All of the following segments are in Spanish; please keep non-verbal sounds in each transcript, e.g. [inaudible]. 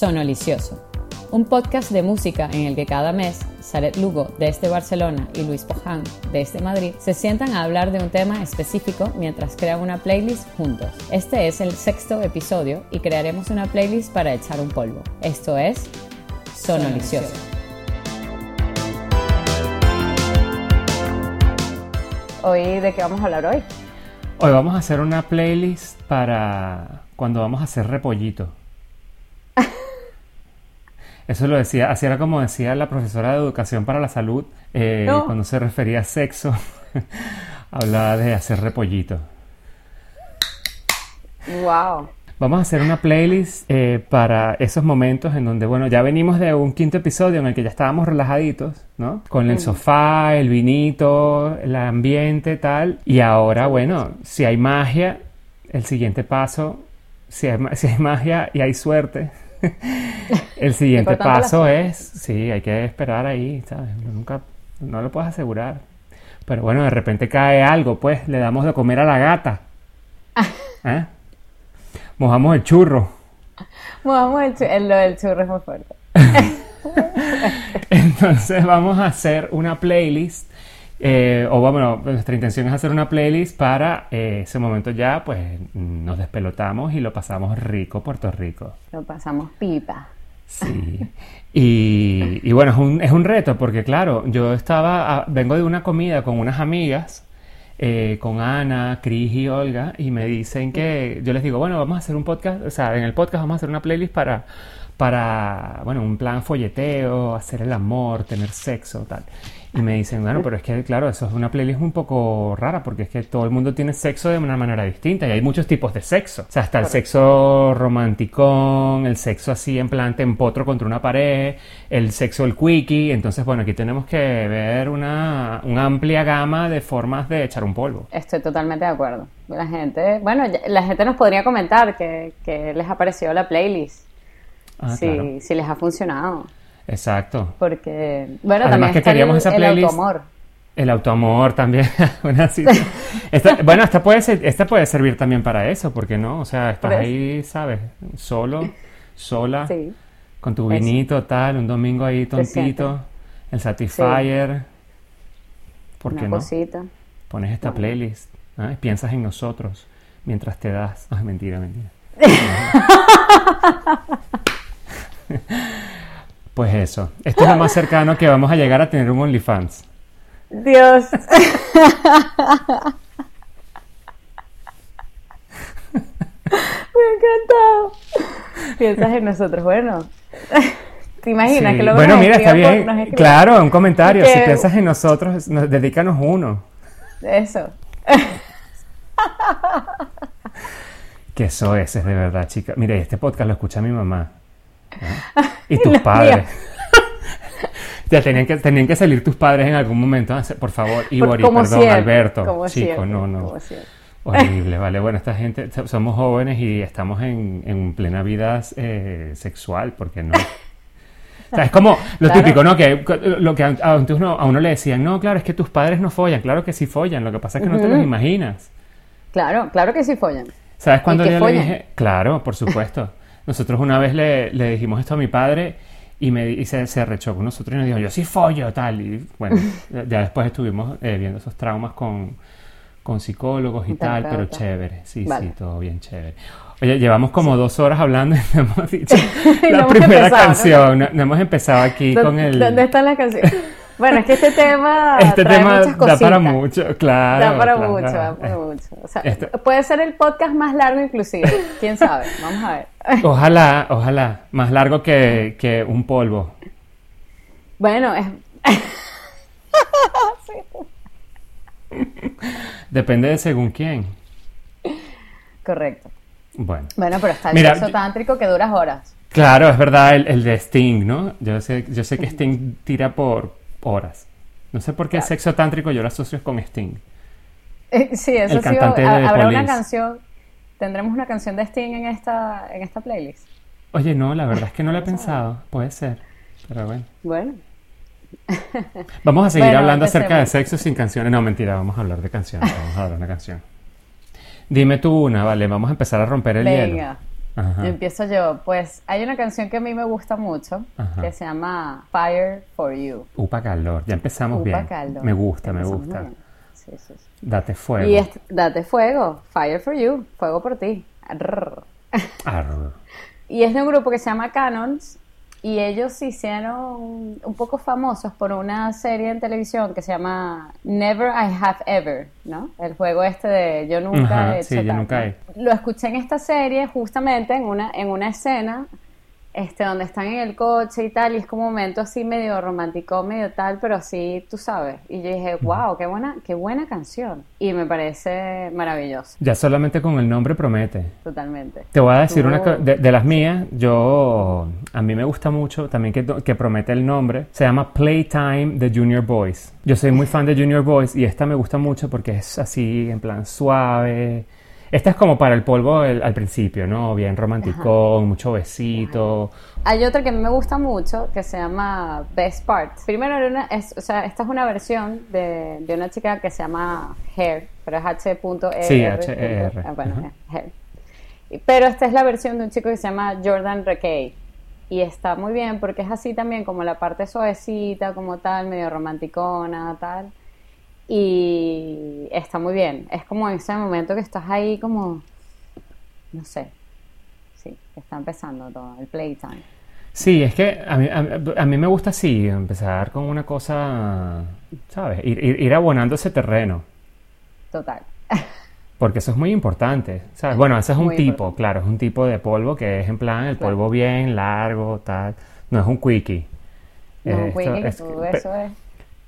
Sonolicioso, un podcast de música en el que cada mes Saret Lugo desde Barcelona y Luis Poján desde Madrid se sientan a hablar de un tema específico mientras crean una playlist juntos. Este es el sexto episodio y crearemos una playlist para echar un polvo. Esto es Sonolicioso. Hoy, ¿de qué vamos a hablar hoy? Hoy vamos a hacer una playlist para cuando vamos a hacer repollito. Eso lo decía, así era como decía la profesora de Educación para la Salud eh, cuando se refería a sexo, [laughs] hablaba de hacer repollito. Wow. Vamos a hacer una playlist eh, para esos momentos en donde, bueno, ya venimos de un quinto episodio en el que ya estábamos relajaditos, ¿no? Con el sofá, el vinito, el ambiente, tal. Y ahora, bueno, si hay magia, el siguiente paso, si [laughs] si hay magia y hay suerte, el siguiente paso es, sí, hay que esperar ahí, ¿sabes? Nunca, no lo puedes asegurar. Pero bueno, de repente cae algo, pues le damos de comer a la gata. [laughs] ¿Eh? Mojamos el churro. Mojamos el churro, lo del churro es muy fuerte. [laughs] Entonces vamos a hacer una playlist eh, o bueno, nuestra intención es hacer una playlist para eh, ese momento ya, pues nos despelotamos y lo pasamos rico Puerto Rico. Lo pasamos pipa. Sí. Y, bueno, es un, es un, reto porque claro, yo estaba, vengo de una comida con unas amigas, eh, con Ana, Cris y Olga, y me dicen que, yo les digo, bueno, vamos a hacer un podcast, o sea, en el podcast vamos a hacer una playlist para, para bueno, un plan folleteo, hacer el amor, tener sexo, tal. Y me dicen, bueno, pero es que, claro, eso es una playlist un poco rara porque es que todo el mundo tiene sexo de una manera distinta y hay muchos tipos de sexo. O sea, está el sexo romántico, el sexo así en plan te empotro contra una pared, el sexo el quickie. Entonces, bueno, aquí tenemos que ver una, amplia gama de formas de echar un polvo. Estoy totalmente de acuerdo. La gente, bueno, la gente nos podría comentar que, les ha parecido la playlist. Ah, si, si les ha funcionado. Exacto. Porque, bueno, también que queríamos el, esa playlist. El autoamor. El autoamor también. [laughs] [laughs] bueno, esta puede, ser, esta puede servir también para eso, porque no, o sea, estás ahí, ¿sabes? Solo, sola, con tu vinito, tal, un domingo ahí tontito, el Satisfyer. ¿Por qué no? Cosita. Pones esta playlist piensas en nosotros mientras te das. [laughs] Ah, mentira, mentira. Eso. Esto es lo más cercano que vamos a llegar a tener un OnlyFans. Dios. [laughs] Me ha encantado. Piensas en nosotros, bueno. ¿Te imaginas que lo Bueno, mira, está bien. Claro, un comentario. Si piensas en nosotros, nos, dedícanos uno. Eso. Que eso es, es de verdad, chica. Mira, este podcast lo escucha mi mamá. [laughs] Y tus padres. Ya tenían que, tenían que salir tus padres en algún momento. Por favor, Ibori, perdón, Alberto. Chico, no, no. Horrible, vale. Bueno, esta gente, somos jóvenes y estamos en, en plena vida eh, sexual, porque no. O sea, es como lo típico, ¿no? Que lo que a, uno, a uno le decían, no, claro, es que tus padres no follan. Claro que sí follan, lo que pasa es que no te los imaginas. Claro, claro que sí follan. ¿Sabes cuando yo le dije? Claro, por supuesto. [laughs] Nosotros una vez le, le dijimos esto a mi padre y, me, y se, se arrechó con nosotros y nos dijo, yo sí follo, tal. Y bueno, [laughs] ya después estuvimos eh, viendo esos traumas con, con psicólogos y tal, pero chévere, sí, sí, todo bien chévere. Oye, llevamos como dos horas hablando y [laughs] no hemos dicho [laughs] la primera canción. ¿no? hemos empezado aquí con el... ¿Dónde está la canción? Bueno, es que este tema. [laughs] Este tema da para mucho, claro. Da para mucho, da para mucho. O sea, este puede ser el podcast más largo, inclusive. Quién sabe. Vamos a ver. [laughs] Ojalá, ojalá. Más largo que, que un polvo. Bueno, es. [laughs] Depende de según quién. Correcto. Bueno. Bueno, pero está el Mira, sexo tántrico que duras horas. Claro, es verdad, el, el, de Sting, ¿no? Yo sé, yo sé que Sting tira por, horas. No sé por qué sexo tántrico yo lo asocio con Sting. Eh, sí, eso el sí. Habrá una canción. Tendremos una canción de Sting en esta, en esta playlist. Oye, no, la verdad es que no lo he pensado. Puede ser. Pero bueno. Bueno. [laughs] Vamos a seguir hablando acerca de sexo sin canciones. No, mentira, vamos a hablar de canciones. Vamos a hablar de una canción. Dime tú una, vale, vamos a empezar a romper el Venga. hielo. Ajá. Empiezo yo. Pues hay una canción que a mí me gusta mucho Ajá. que se llama Fire for You. Upa calor, ya empezamos Upa bien. calor. Me gusta, me gusta. Sí, sí, sí. Date fuego. Y date fuego. Fire for You. Fuego por ti. Arr. Arr. [laughs] Y es de un grupo que se llama Canons y ellos se hicieron un poco famosos por una serie en televisión que se llama Never I Have Ever, ¿no? El juego este de Yo nunca Ajá, he hecho sí, yo nunca he. Lo escuché en esta serie justamente en una, en una escena este, donde están en el coche y tal, y es como un momento así medio romántico, medio tal, pero así, tú sabes. Y yo dije, wow, qué buena, qué buena canción. Y me parece maravilloso, Ya solamente con el nombre promete. totalmente. Te voy a decir Tú- una co- de, de las mías, yo a mí me gusta mucho también que, que promete el nombre, se llama Playtime de Junior Boys. Yo soy muy [laughs] fan de Junior Boys y esta me gusta mucho porque es así en plan suave. Esta es como para el polvo el- al principio, ¿no? Bien romanticón, mucho besito. Hay otra que a mí me gusta mucho que se llama Best Part. Primero, era una, es, o sea, esta es una versión de, de una chica que se llama Hair, pero es H.E.R. Sí, H.E.R.. Ah, Bueno, Hair. Pero esta es la versión de un chico que se llama Jordan Rekay. Y está muy bien porque es así también como la parte suavecita, como tal, medio romanticona, tal. Y está muy bien. Es como en ese momento que estás ahí como, no sé, sí, está empezando todo, el playtime. Sí, es que a mí, a, a mí me gusta así, empezar con una cosa, ¿sabes? Ir, ir, ir abonando ese terreno. Total. [laughs] Porque eso es muy importante, ¿sabes? Bueno, ese es un Muy tipo, importante. claro, es un tipo de polvo que es en plan el Claro. polvo bien largo, tal. No es un quickie. No, Eh, Wiki, esto es- tú, eso es.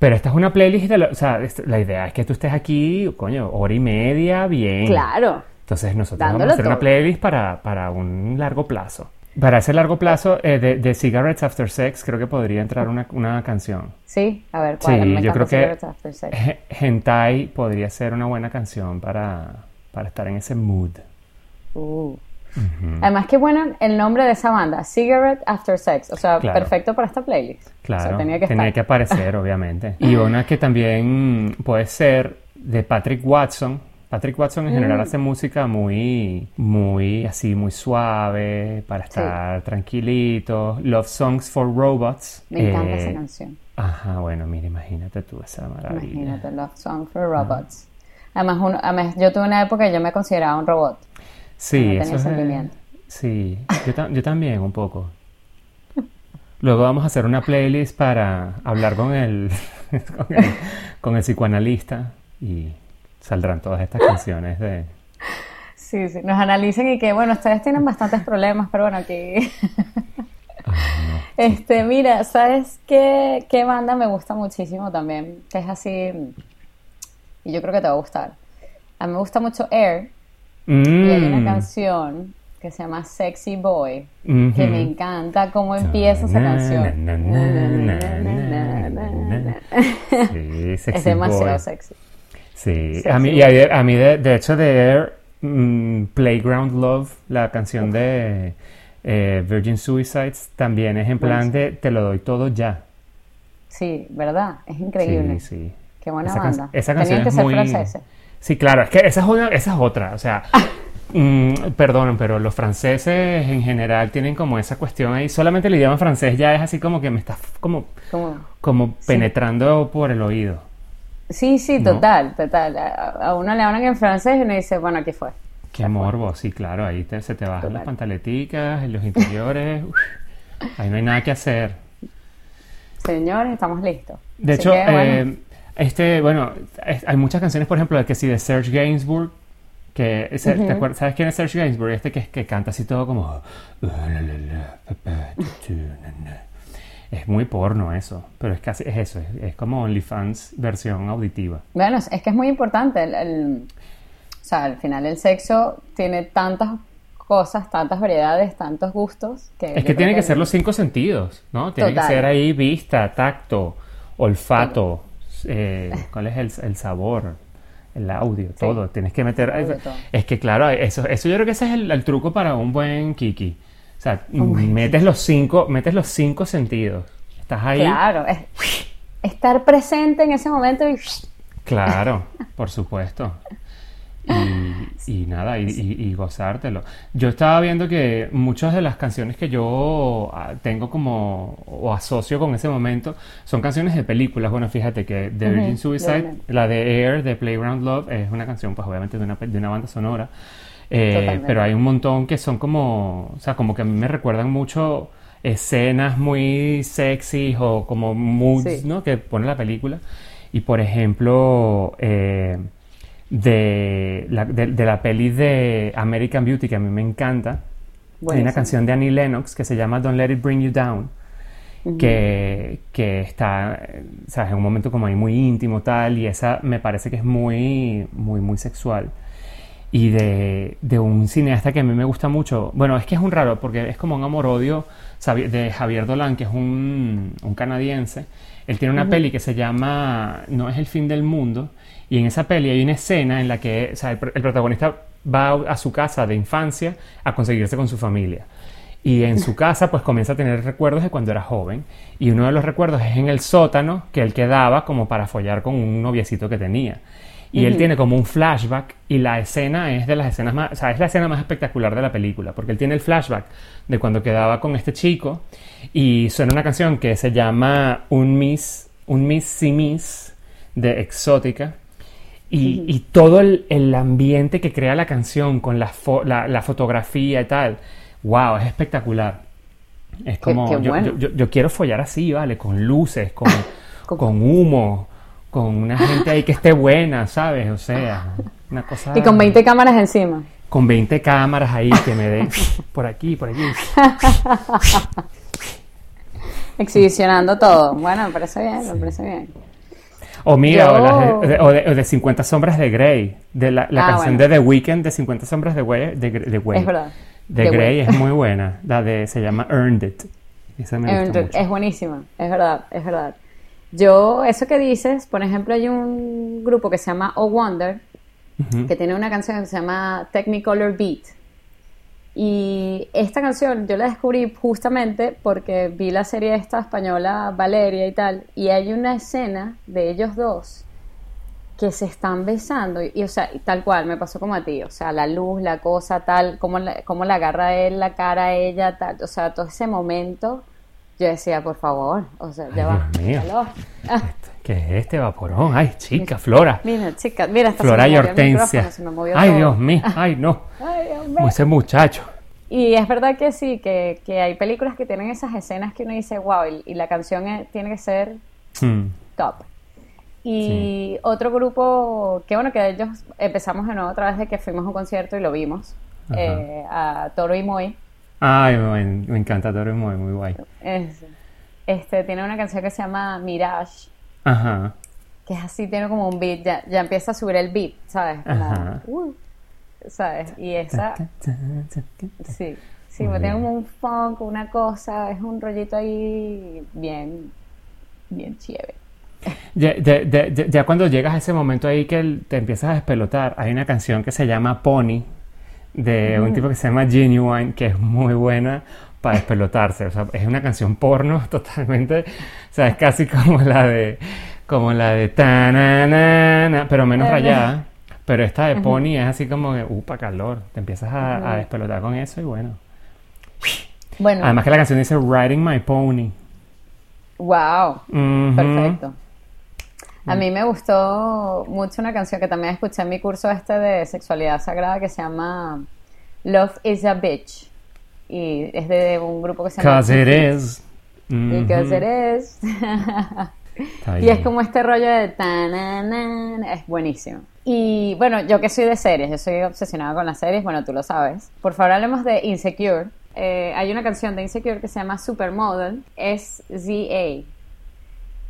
Pero esta es una playlist de la, o sea, la idea es que tú estés aquí, coño, hora y media, bien. Claro. Entonces nosotros Dándolo vamos a hacer una playlist para, para un largo plazo. Para ese largo plazo eh, de, de Cigarettes After Sex creo que podría entrar una, una canción. Sí, a ver, ¿cuál? Sí, Me yo creo que Cigarettes Sex. Hentai podría ser una buena canción para, para estar en ese mood. Uh. Además, qué bueno el nombre de esa banda, Cigarette After Sex. O sea, Claro. perfecto para esta playlist. Claro, O sea, tenía que estar. aparecer, obviamente. [laughs] Y una que también puede ser de Patrick Watson. Patrick Watson en general Mm. hace música muy, muy así, muy suave, para estar tranquilito. Love Songs for Robots. Me encanta Eh, esa canción. Ajá, bueno, mira, imagínate tú esa maravilla. Imagínate, Love Song for Robots. Además, uno- además, yo tuve una época que yo me consideraba un robot. Sí, eso es. sentimiento. Sí, yo, ta- yo también un poco. Luego vamos a hacer una playlist para hablar con el, [laughs] con el, con el psicoanalista y saldrán todas estas canciones de... Sí, sí. Nos analicen y que, bueno, ustedes tienen bastantes problemas, pero bueno, aquí. [laughs] Este, mira, ¿sabes qué, qué banda me gusta muchísimo también? Que es así, y yo creo que te va a gustar. A mí me gusta mucho Air, y hay una Mm, canción que se llama Sexy Boy, que me encanta cómo empieza esa canción. Es demasiado boy. sexy. Sí, Sexy a mí, y a, a mí de, de hecho de Air, mm, Playground Love, la canción de eh, Virgin Suicides, también es en plan de te lo doy todo ya. Sí, ¿verdad? Es increíble. Sí, sí. Qué buena Esa can- banda. esa Tenían canción que es ser muy... franceses. Sí, claro, es que esa es, una- esa es otra, o sea, mm, perdonen, pero los franceses en general tienen como esa cuestión ahí, solamente el idioma francés ya es así como que me está como, Como- penetrando por el oído. Sí, sí, ¿No? total, total. A, a uno le hablan en francés y uno dice, bueno, aquí fue. Qué morbo, sí, claro, ahí te- se te bajan Total. las pantaleticas, los interiores, [laughs] uf, ahí no hay nada que hacer. Señores, estamos listos. De Así hecho, que, bueno, eh, este, bueno, es- hay muchas canciones, por ejemplo, de que sí, de Serge Gainsbourg, que, ese- ¿te acuerdas- ¿sabes quién es Serge Gainsbourg? Este que, que canta así todo como... Es muy porno eso, pero es casi, es eso, es, es como OnlyFans versión auditiva. bueno, es que es muy importante. El, el- o sea, al final el sexo tiene tantas cosas, tantas variedades, tantos gustos. Que Es que tiene que ser los cinco sentidos, ¿no? Tiene Total. que ser ahí vista, tacto, olfato, eh, ¿cuál es el, el sabor? El audio, todo. Tienes que meter... Audio, es- que claro, eso, eso yo creo que ese es el, el truco para un buen kiki. O sea, metes los cinco, metes los cinco sentidos. Estás ahí. Claro, es- estar presente en ese momento y... Claro, por supuesto. [laughs] y, nada, y, gozártelo. Yo estaba viendo que muchas de las canciones que yo ah, tengo como o asocio con ese momento son canciones de películas. Bueno, fíjate que The Virgin Suicide, la de Air de Playground Love, es una canción, pues obviamente de una, de una banda sonora. Eh, pero hay un montón que son como, o sea, como que a mí me recuerdan mucho escenas muy sexy o como moods, ¿no? Que pone la película. Y por ejemplo, eh, de, la, de, la peli de American Beauty, que a mí me encanta, hay una canción de Annie Lennox que se llama Don't Let It Bring You Down, que, que, está, ¿sabes? En un momento como ahí muy íntimo tal, y esa me parece que es muy, muy, muy sexual. Y de, de un cineasta que a mí me gusta mucho, bueno, es que es un raro, porque es como un amor-odio de Javier Dolan, que es un, un canadiense, él tiene una peli que se llama No es el fin del mundo y en esa peli hay una escena en la que el, protagonista va a su casa de infancia a conseguirse con su familia. Y en su casa pues comienza a tener recuerdos de cuando era joven. Y uno de los recuerdos es en el sótano que él quedaba como para follar con un noviecito que tenía. Y él tiene como un flashback y la escena es de las escenas más, o sea, es la escena más espectacular de la película, porque él tiene el flashback de cuando quedaba con este chico y suena una canción que se llama Un Miss, un Miss Si Miss de Exótica. Y, todo el, ambiente que crea la canción con la, la, fotografía y tal, wow, es espectacular. Es como, yo, quiero follar así, ¿vale? Con luces, [coughs] con, con humo, con una gente ahí que esté buena, ¿sabes? O sea, una cosa... Y con 20 cámaras encima. Con 20 cámaras ahí que me den [laughs] por aquí, por aquí. [laughs] Exhibicionando todo. Bueno, me parece bien, me parece bien. O mira, o, de, 50 sombras de Grey, de la, ah, canción de The Weeknd de 50 sombras de Grey. De, es verdad. De, Grey es [laughs] muy buena, la de, se llama Earned It. Earned It, es buenísima, es verdad, es verdad. Yo, eso que dices, por ejemplo, hay un grupo que se llama Oh Wonder, que tiene una canción que se llama Technicolor Beat. Y esta canción yo la descubrí justamente porque vi la serie esta española Valeria y tal, y hay una escena de ellos dos que se están besando, y, o sea, tal cual, me pasó como a ti, o sea, la luz, la cosa, tal, cómo la, cómo la agarra él, la cara a ella, tal, o sea, todo ese momento yo decía, por favor, o sea, ya va. Dios mío. ¿Qué es este vaporón? Ay, chica, Flora. Mira, chica, mira, esta Flora y Hortensia. Ay, Dios mío, ay, no. [laughs] ay, Dios mío. Ese muchacho. Y es verdad que sí, que, que, hay películas que tienen esas escenas que uno dice, wow, y, la canción tiene que ser hmm. top. Y otro grupo, que bueno, que ellos empezamos de nuevo otra vez de que fuimos a un concierto y lo vimos, eh, a Toro y Moy. Ay, me, encanta Toro muy, muy guay. este, tiene una canción que se llama Mirage. Ajá. Que es así, tiene como un beat, ya, ya empieza a subir el beat, ¿sabes? Ajá. Uh, ¿Sabes? Y esa... Sí, sí, me tiene como un funk, una cosa, es un rollito ahí bien, bien chévere. Ya, ya, cuando llegas a ese momento ahí que te empiezas a despelotar, hay una canción que se llama Pony de un tipo que se llama Genuine, que es muy buena para despelotarse. O sea, es una canción porno [laughs] totalmente. O sea, es casi como la de. Como la de. Ta pero menos rayada. Pero esta de Pony es así como de. Upa, calor. Te empiezas a, despelotar con eso y bueno. Bueno. Además que la canción dice Riding My Pony. Wow. Perfecto. A mí me gustó mucho una canción que también escuché en mi curso este de sexualidad sagrada que se llama Love is a Bitch. Y es de un grupo que se llama... Cause it is. Y Cause it is. y es como este rollo de... Es buenísimo. Y bueno, yo que soy de series, yo soy obsesionada con las series, bueno, tú lo sabes. Por favor, hablemos de Insecure. Eh, hay una canción de Insecure que se llama Supermodel, es ZA.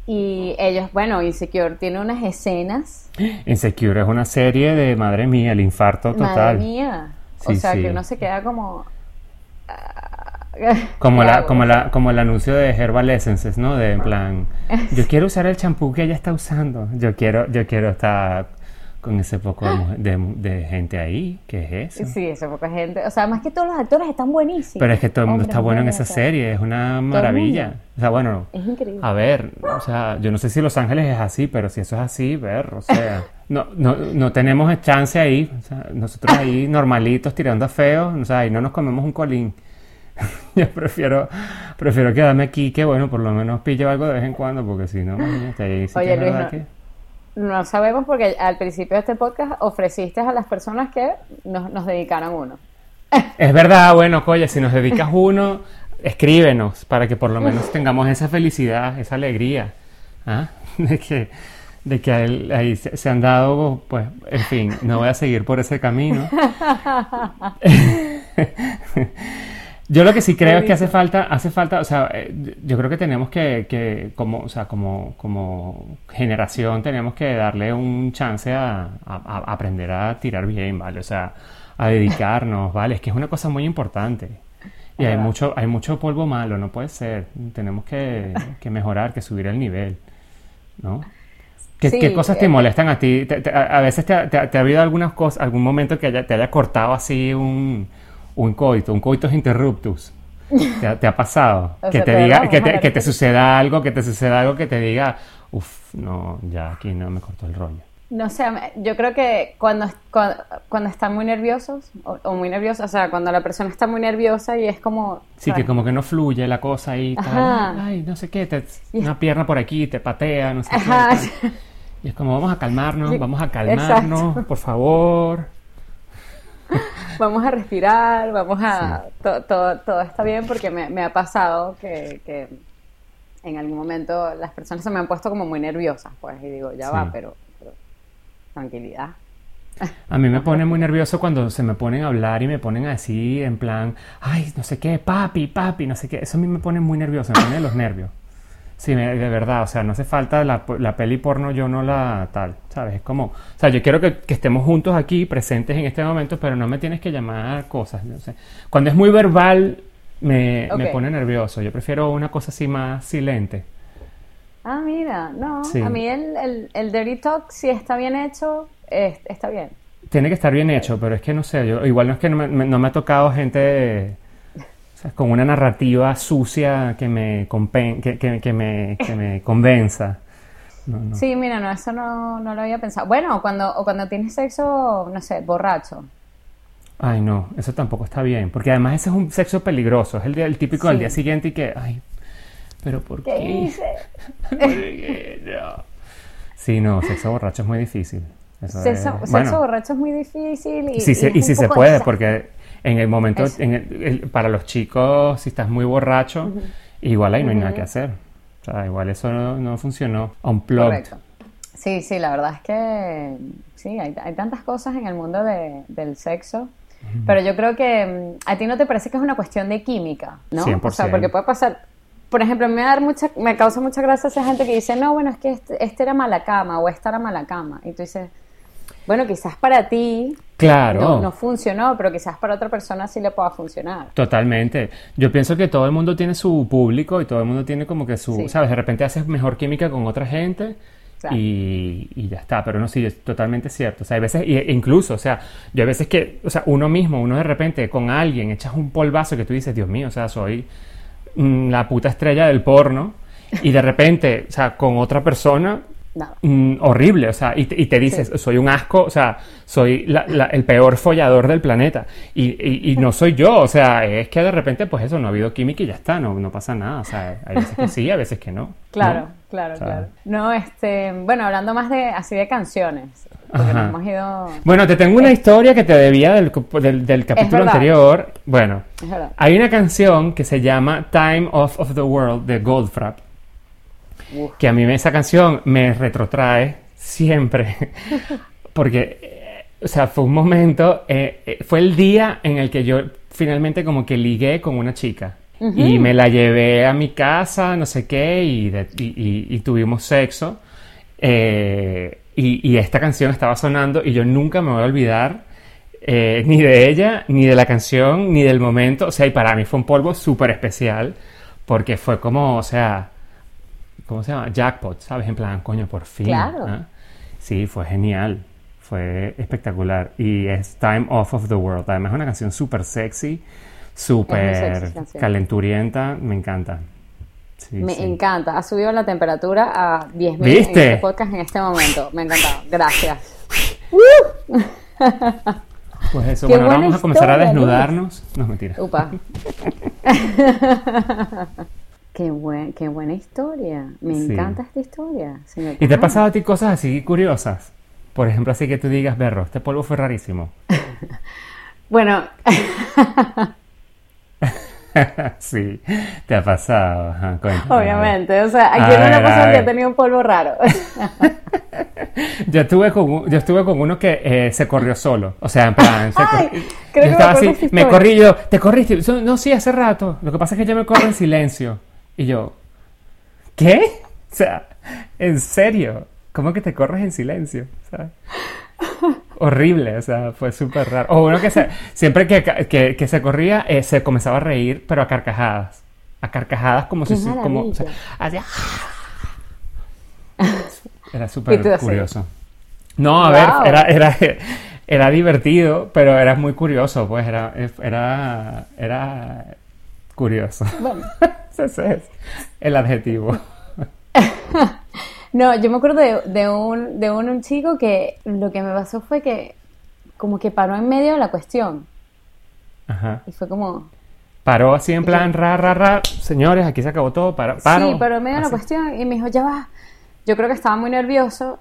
Y ellos, bueno, Insecure tiene unas escenas. Insecure es una serie de, madre mía, el infarto total. Madre mía. o sea, que uno se queda como... como la, como la, como el anuncio de Herbal Essences, ¿no? De en plan, yo quiero usar el champú que ella está usando. Yo quiero, yo quiero estar con ese poco de, de, gente ahí, ¿qué es eso? Sí, ese poco de gente. O sea, más que todos los actores están buenísimos. Pero es que todo el mundo está bueno en esa serie, es una maravilla. O sea, bueno, es increíble. a ver, o sea, yo no sé si Los Ángeles es así, pero si eso es así, ver, o sea, no, no, no tenemos chance ahí, o sea, nosotros ahí [laughs] normalitos tirando a feos, o sea, ahí no nos comemos un colín. [laughs] yo prefiero, prefiero quedarme aquí que, bueno, por lo menos pillo algo de vez en cuando, porque si no, ahí sí Oye, Luis, que... No sabemos porque al principio de este podcast ofreciste a las personas que nos, nos dedicaran uno. Es verdad, bueno, Coya, si nos dedicas uno, escríbenos para que por lo menos tengamos esa felicidad, esa alegría, ¿ah? [laughs] de que, de que ahí se, han dado, pues, en fin, no voy a seguir por ese camino. [laughs] Yo lo que sí creo es que hace falta, hace falta, o sea, eh, yo creo que tenemos que, que como, o sea, como, como generación tenemos que darle un chance a, aprender a tirar bien, ¿vale? O sea, a dedicarnos, [laughs] ¿vale? Es que es una cosa muy importante. Y hay mucho, hay mucho polvo malo, no puede ser. Tenemos que, mejorar, que subir el nivel, ¿no? ¿Qué, cosas te eh, molestan a ti? a, veces te, ha habido algunas cosas, algún momento que te haya cortado así un un coito, un coitus interruptus. ¿Te, ha pasado? [laughs] que te diga, que te, que te, suceda algo, que te suceda algo que te diga, uff, no, ya aquí no me cortó el rollo. No sé, yo creo que cuando, cuando, están muy nerviosos, o, muy nerviosos, o sea, cuando la persona está muy nerviosa y es como... Sí, que como que no fluye la cosa y tal, ay, no sé qué, te, una pierna por aquí, te patea, no sé qué. Y es como, vamos a calmarnos, [laughs] vamos a calmarnos, por favor [laughs] vamos a respirar, vamos a... todo, todo está bien porque me, ha pasado que, en algún momento las personas se me han puesto como muy nerviosas, pues, y digo, ya va, pero, tranquilidad. A mí me [laughs] pone muy nervioso cuando se me ponen a hablar y me ponen así en plan, ay, no sé qué, papi, papi, no sé qué. Eso a mí me pone muy nervioso, me pone los nervios. Sí, de verdad, o sea, no hace falta la, la, peli porno, yo no la tal, ¿sabes? Es como, o sea, yo quiero que, estemos juntos aquí, presentes en este momento, pero no me tienes que llamar cosas. No sé. Cuando es muy verbal, me, me, pone nervioso. Yo prefiero una cosa así más silente. Ah, mira, no, a mí el, el, el, dirty talk, si está bien hecho, está bien. Tiene que estar bien hecho, pero es que no sé, yo igual no es que no me, no me ha tocado gente con una narrativa sucia que me, que, que, me, que me [laughs] convenza. Sí, mira, no, eso no, no, lo había pensado. Bueno, cuando, o cuando tienes sexo, no sé, borracho. Ay, no, eso tampoco está bien, porque además ese es un sexo peligroso, es el, el típico del día siguiente y que, ay, pero ¿por qué? ¿Qué hice? [laughs] Sí, no, sexo borracho es muy difícil. sexo, borracho es muy difícil y, sí, y, sí se puede, porque en el momento, en para los chicos, si estás muy borracho, igual ahí no hay nada que hacer. O sea, igual eso no, no funcionó. Unplugged. Sí, sí, la verdad es que sí, hay, hay tantas cosas en el mundo de, del sexo. Pero yo creo que mm, a ti no te parece que es una cuestión de química, ¿no? 100%. O sea, porque puede pasar. Por ejemplo, me, da mucha, me causa mucha gracia esa gente que dice, no, bueno, es que este, este era mala cama o esta era mala cama. Y tú dices, bueno, quizás para ti Claro. No, funcionó, pero quizás para otra persona sí le pueda funcionar. Totalmente. Yo pienso que todo el mundo tiene su público y todo el mundo tiene como que su, ¿sabes? De repente haces mejor química con otra gente y, ya está. Pero no, sí, es totalmente cierto. O sea, hay veces, e incluso, o sea, yo a veces que, o sea, uno mismo, uno de repente con alguien echas un polvazo que tú dices, Dios mío, o sea, soy mm, la puta estrella del porno. Y de repente, o sea, con otra persona, Mm, horrible, o sea, y te, dices, soy un asco, o sea, soy el peor follador del planeta. Y, no soy yo, o sea, es que de repente, pues eso, no ha habido química y ya está, no, no pasa nada. O sea, hay veces que sí, a veces que no. Claro, claro, claro. No, este, bueno, hablando más de así de canciones. hemos ido... Bueno, te tengo una historia que te debía del, del, capítulo anterior. Bueno, hay una canción que se llama Time of, of the World de Goldfrapp que a mí esa canción me retrotrae siempre, [laughs] porque, eh, o sea, fue un momento, eh, eh, fue el día en el que yo finalmente como que ligué con una chica. Y me la llevé a mi casa, no sé qué, y, tuvimos sexo. y, esta canción estaba sonando y yo nunca me voy a olvidar ni de ella, ni de la canción, ni del momento. O sea, y para mí fue un polvo súper especial porque fue como, o sea, ¿cómo se llama? Jackpot, ¿sabes? En plan, coño, por fin. Claro. Sí, fue genial. fue espectacular. Y es Time Off of the World. Además es una canción súper sexy, súper calenturienta. Me encanta. me encanta. Ha subido la temperatura a 10 mil en este podcast en este momento. Me ha encantado. Gracias. [laughs] Pues eso, bueno, ahora vamos a comenzar a desnudarnos. No, mentira. Upa. [laughs] qué, buen, qué buena historia. Me encanta esta historia. ¿Y te ha pasado a ti cosas así curiosas? Por ejemplo, así que tú digas, Berro, este polvo fue rarísimo. [laughs] bueno. [laughs] sí, te ha pasado. Obviamente, o sea, aquí no le ha pasado que ha tenido un polvo raro. [laughs] yo, estuve con, yo estuve con uno que eh, se corrió solo. O sea, en plan, yo estaba así, me corrí yo, te corriste. No, sí, hace rato. Lo que pasa es que yo me corro en silencio. Y yo, ¿qué? O sea, ¿en serio? ¿Cómo que te corres en silencio? ¿Sabes? Horrible, o sea, fue súper raro. O uno que se, siempre que, que, se corría, eh, se comenzaba a reír, pero a carcajadas. A carcajadas como si... Como, o sea, Era [laughs] súper curioso. No, a ver, era, era, era divertido, pero era muy curioso, pues era, era, era curioso. [laughs] Bueno. [laughs] Ese es el adjetivo. [laughs] no, yo me acuerdo de, un, de un, chico que lo que me pasó fue que como que paró en medio de la cuestión. Ajá. Y fue como... Paró así en plan, ra, ra, ra, señores, aquí se acabó todo, paró. Sí, paró en medio de la cuestión y me dijo, ya va, yo creo que estaba muy nervioso,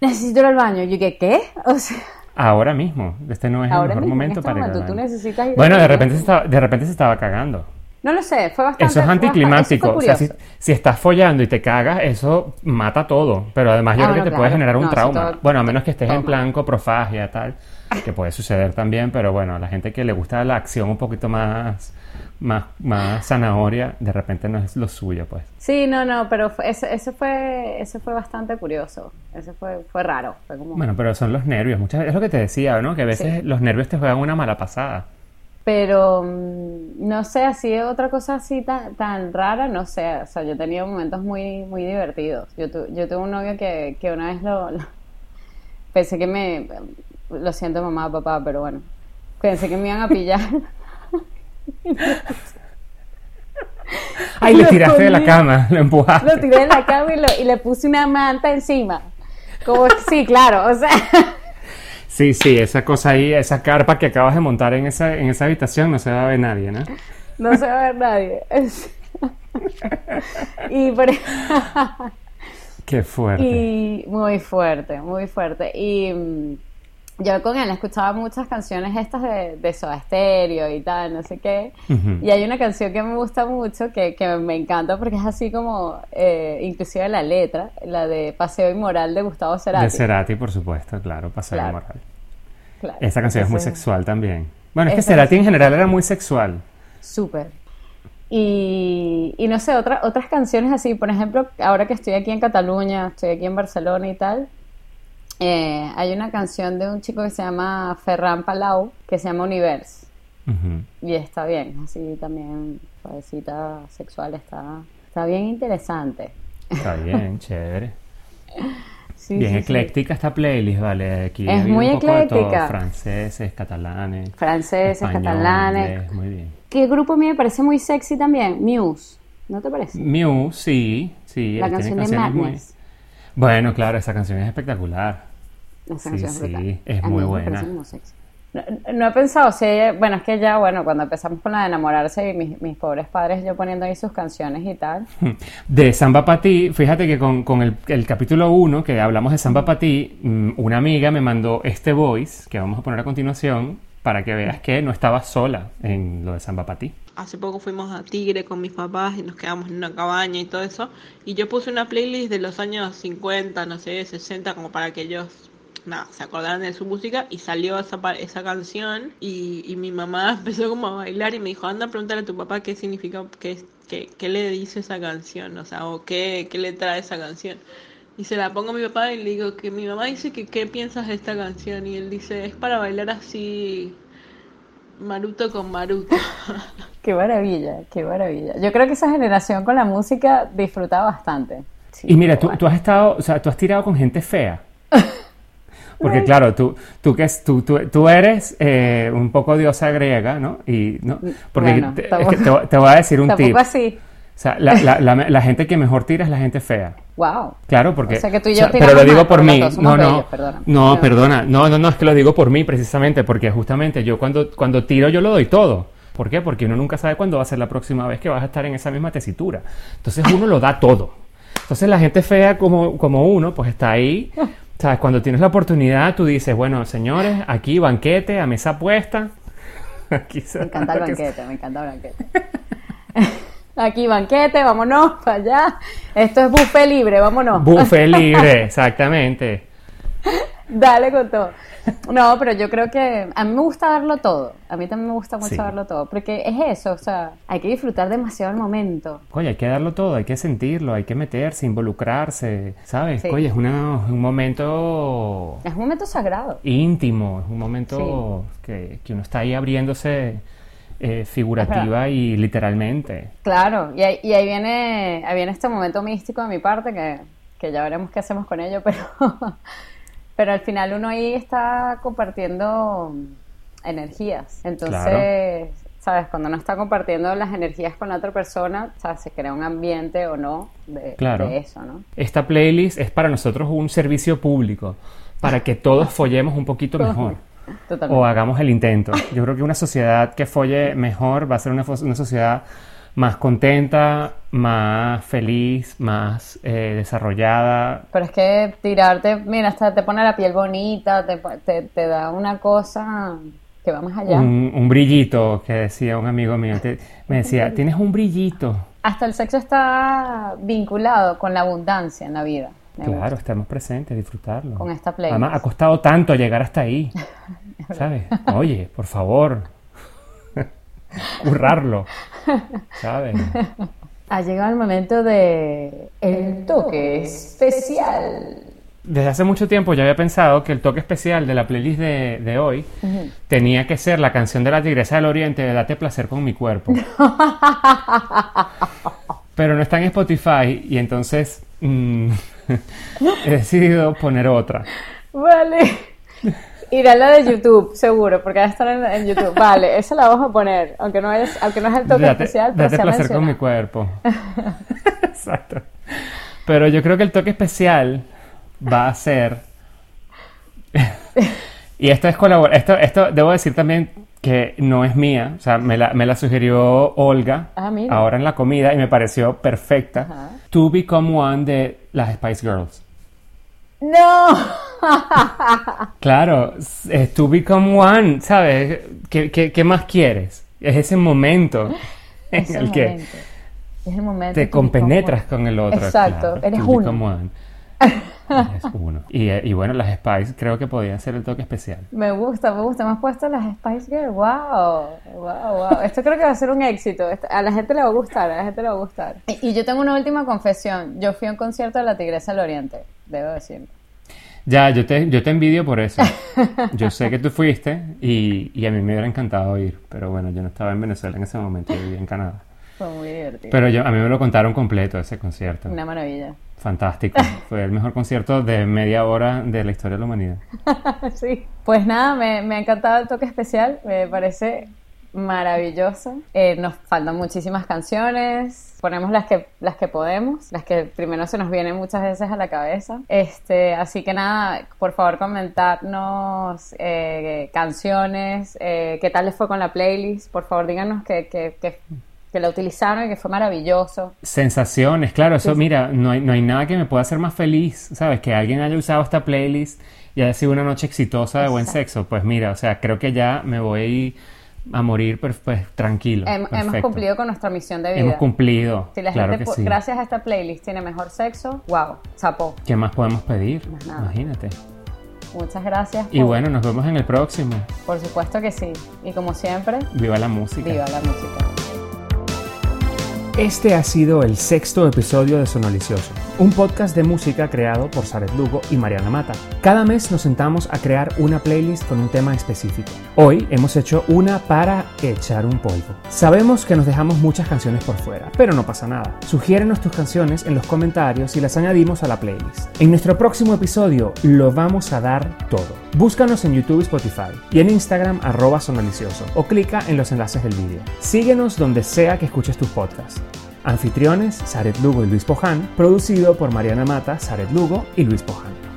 necesito ir al baño. Yo dije, ¿qué? O sea... Ahora mismo, este no es el mejor momento este para ir al baño. necesitas bueno, de repente, se estaba, de repente se estaba cagando. No lo sé, fue bastante. Eso es anticlimático. o sea, si, estás follando y te cagas, eso mata todo. Pero además, yo ah, creo que te puede generar un trauma. bueno, a menos que estés en plan coprofagia, tal, que puede suceder también. Pero bueno, a la gente que le gusta la acción un poquito más más, más zanahoria, de repente no es lo suyo, pues. Sí, no, no, pero ese, fue, ese fue bastante curioso. Ese fue, fue raro. Bueno, pero son los nervios. Muchas, es lo que te decía, ¿no? Que a veces los nervios te juegan una mala pasada. Pero mm, no sé, así otra cosa así tan, tan rara, no sé. O sea, yo he tenido momentos muy, muy divertidos. Yo, yo tuve un novio que, que una vez lo, [laughs] Pensé que me. Lo siento, mamá, papá, pero bueno. Pensé que me iban a pillar. [laughs] Ay, [laughs] le tiraste de la cama, lo empujaste. Lo tiré de la cama y, le puse una manta encima. Como, sí, claro, o sea. Sí, sí, esa cosa ahí, esa carpa que acabas de montar en esa, en esa habitación no se va a ver nadie, ¿no? No se va a ver nadie. [laughs] y por... Qué fuerte. Y muy fuerte, muy fuerte. Y mm, yo con él escuchaba muchas canciones estas de, de Soda Stereo y tal, no sé qué. Y hay una canción que me gusta mucho, que, que me encanta porque es así como, eh, inclusive la letra, la de Paseo Inmoral de Gustavo Cerati. De Cerati, por supuesto, claro, Paseo Inmoral. Claro. Esa canción es muy sexual también. Bueno, es que Cerati en general era muy sexual. Súper. Y, y, no sé, otra, otras canciones así, por ejemplo, ahora que estoy aquí en Cataluña, estoy aquí en Barcelona y tal, eh, hay una canción de un chico que se llama Ferran Palau, que se llama Universe. Y está bien, así también, suavecita sexual, está, está bien interesante. Está bien, [laughs] chévere. bien ecléctica esta playlist, ¿vale? Aquí es muy ecléctica. franceses, catalanes. Franceses, catalanes. muy bien. ¿Qué grupo a mí me parece muy sexy también? Muse. ¿No te parece? Muse, sí, sí. La canción de Madness. Bueno, claro, esa canción es espectacular sí, sí, es muy buena. No, he pensado, si bueno, es que ya, bueno, cuando empezamos con la de enamorarse y mis, pobres padres yo poniendo ahí sus canciones y tal. [laughs] De Samba Patí, fíjate que con, con el, el, capítulo 1 que hablamos de Samba Patí, mm, una amiga me mandó este voice que vamos a poner a continuación para que veas que no estaba sola en lo de Samba Patí. Hace poco fuimos a Tigre con mis papás y nos quedamos en una cabaña y todo eso. Y yo puse una playlist de los años 50, no sé, 60, como para que ellos nada, se acordaron de su música y salió esa, esa canción y, mi mamá [laughs] empezó como a bailar y me dijo, anda a preguntarle a tu papá qué significa, qué, qué, le dice esa canción, o sea, o qué, qué le trae esa canción. Y se la pongo a mi papá y le digo que mi mamá dice que qué piensas de esta canción y él dice, es para bailar así Maruto con Maruto. [laughs] qué maravilla, qué maravilla. Yo creo que esa generación con la música disfruta bastante. y mira, tú, tú, has estado, o sea, tú has tirado con gente fea. Porque claro, tú, tú, que es, tú, tú, tú eres eh, un poco diosa griega, ¿no? Y, ¿no? Porque Bueno, te, es tampoco- que te, te voy a decir un tip. Así. O sea, la, la, la, la gente que mejor tira es la gente fea. Wow. Claro, porque... O sea, que tú y yo pero tiramos lo digo por pero mí. No, no. bellos, perdona. No, No. perdona. No, no, no, es que lo digo por mí precisamente, porque justamente yo cuando, cuando tiro yo lo doy todo. ¿Por qué? Porque uno nunca sabe cuándo va a ser la próxima vez que vas a estar en esa misma tesitura. Entonces uno lo da todo. Entonces la gente fea como, como uno, pues está ahí. [laughs] ¿Sabes? Cuando tienes la oportunidad, tú dices, bueno, señores, aquí banquete, a mesa puesta. [laughs] Aquí se- Me encanta el [laughs] banquete, me encanta el banquete. [laughs] Aquí banquete, vámonos para allá. Esto es buffet libre, vámonos. Buffet libre, exactamente. Dale con todo. No, pero yo creo que a mí me gusta darlo todo. A mí también me gusta mucho Sí. darlo todo. Porque es eso, o sea, hay que disfrutar demasiado el momento. Oye, hay que darlo todo, hay que sentirlo, hay que meterse, involucrarse, ¿sabes? Sí. Oye, es una- un momento Es un momento sagrado. íntimo, es un momento que, que uno está ahí abriéndose eh, figurativa y literalmente. Claro, y ahí, y ahí viene, ahí viene este momento místico de mi parte que, que ya veremos qué hacemos con ello, pero, [laughs] pero al final uno ahí está compartiendo energías. Entonces, ¿sabes? Cuando uno está compartiendo las energías con la otra persona, ¿sabes? Se crea un ambiente o no de, Claro. de eso, ¿no? Esta playlist es para nosotros un servicio público, para que todos follemos un poquito [laughs] mejor. Totalmente. O hagamos el intento. Yo creo que una sociedad que folle mejor va a ser una, una sociedad más contenta, más feliz, más eh, desarrollada. Pero es que tirarte, mira, hasta te pone la piel bonita, te, te, te da una cosa que va más allá. Un, un brillito que decía un amigo mío. te- me decía, tienes un brillito. Hasta el sexo está vinculado con la abundancia en la vida. Claro, gusta. estamos presentes, disfrutarlo. Con esta playlist. Además, ha costado tanto llegar hasta ahí. [laughs] ¿Sabes? Oye, por favor. Currarlo. ¿Sabes? [laughs] Ha llegado el momento de el toque especial. Desde hace mucho tiempo yo había pensado que el toque especial de la playlist de, de hoy tenía que ser la canción de la Tigresa del Oriente de Date placer con mi cuerpo. [laughs] Pero no está en Spotify y entonces mm, [laughs] he decidido poner otra. Vale. Irá la de YouTube, seguro, porque va a estar en, en YouTube. Vale, esa la vamos a poner, aunque no es, aunque no es el toque Date, especial, pero date se placer con mi cuerpo. [laughs] Exacto. Pero yo creo que el toque especial va a ser. [laughs] y esto es colabor esto, esto debo decir también que no es mía. O sea, me la, me la sugirió Olga Ah, ahora en la comida y me pareció perfecta. Ajá. To Become One de las Spice Girls. ¡No! Claro, es To Become One, ¿sabes? ¿Qué, qué, qué más quieres? Es ese momento [laughs] en el, que. Es el momento. te compenetras con el otro. Exacto, claro. eres To uno. become one. Eres [laughs] uno. Y, y bueno, las Spice creo que podían ser el toque especial. Me gusta, me gusta. Me has puesto las Spice Girls. ¡Wow! ¡Wow! ¡Wow! Esto creo que va a ser un éxito. A la gente le va a gustar, a la gente le va a gustar. Y, y yo tengo una última confesión. Yo fui a un concierto de la Tigresa del Oriente, debo decir. Ya, yo te, yo te envidio por eso. Yo sé que tú fuiste y, y a mí me hubiera encantado ir, pero bueno, yo no estaba en Venezuela en ese momento, yo vivía en Canadá. Fue muy divertido. Pero yo, a mí me lo contaron completo ese concierto. Una maravilla. Fantástico. Fue el mejor concierto de media hora de la historia de la humanidad. [laughs] sí. Pues nada, me, me ha encantado el toque especial. Me parece maravilloso. Eh, nos faltan muchísimas canciones. Ponemos las que, las que podemos, las que primero se nos vienen muchas veces a la cabeza. Este, así que nada, por favor comentarnos eh, canciones, eh, qué tal les fue con la playlist. Por favor, díganos que, que, que, que la utilizaron y que fue maravilloso. Sensaciones, claro, eso, Sí. mira, no hay, no hay nada que me pueda hacer más feliz, ¿sabes? Que alguien haya usado esta playlist y haya sido una noche exitosa de buen sexo. Pues mira, o sea, creo que ya me voy a morir pues, pues, tranquilo. Hem- hemos cumplido con nuestra misión de vida. Hemos cumplido, Si la claro gente, que po- sí. gracias a esta playlist, tiene mejor sexo, wow, chapó. ¿Qué más podemos pedir? Más nada. Imagínate. Muchas gracias. Y bueno, nos vemos en el próximo. Por supuesto que sí. Y como siempre, Viva la música. viva la música. Este ha sido el sexto episodio de Sonolicioso. Un podcast de música creado por Saret Lugo y Mariana Mata. Cada mes nos sentamos a crear una playlist con un tema específico. Hoy hemos hecho una para echar un polvo. Sabemos que nos dejamos muchas canciones por fuera, pero no pasa nada. Sugiérenos tus canciones en los comentarios y las añadimos a la playlist. En nuestro próximo episodio lo vamos a dar todo. Búscanos en YouTube y Spotify y en Instagram arroba sonalicioso o clica en los enlaces del vídeo. Síguenos donde sea que escuches tus podcasts. Anfitriones, Saret Lugo y Luis Poján, producido por Mariana Mata, Saret Lugo y Luis Poján.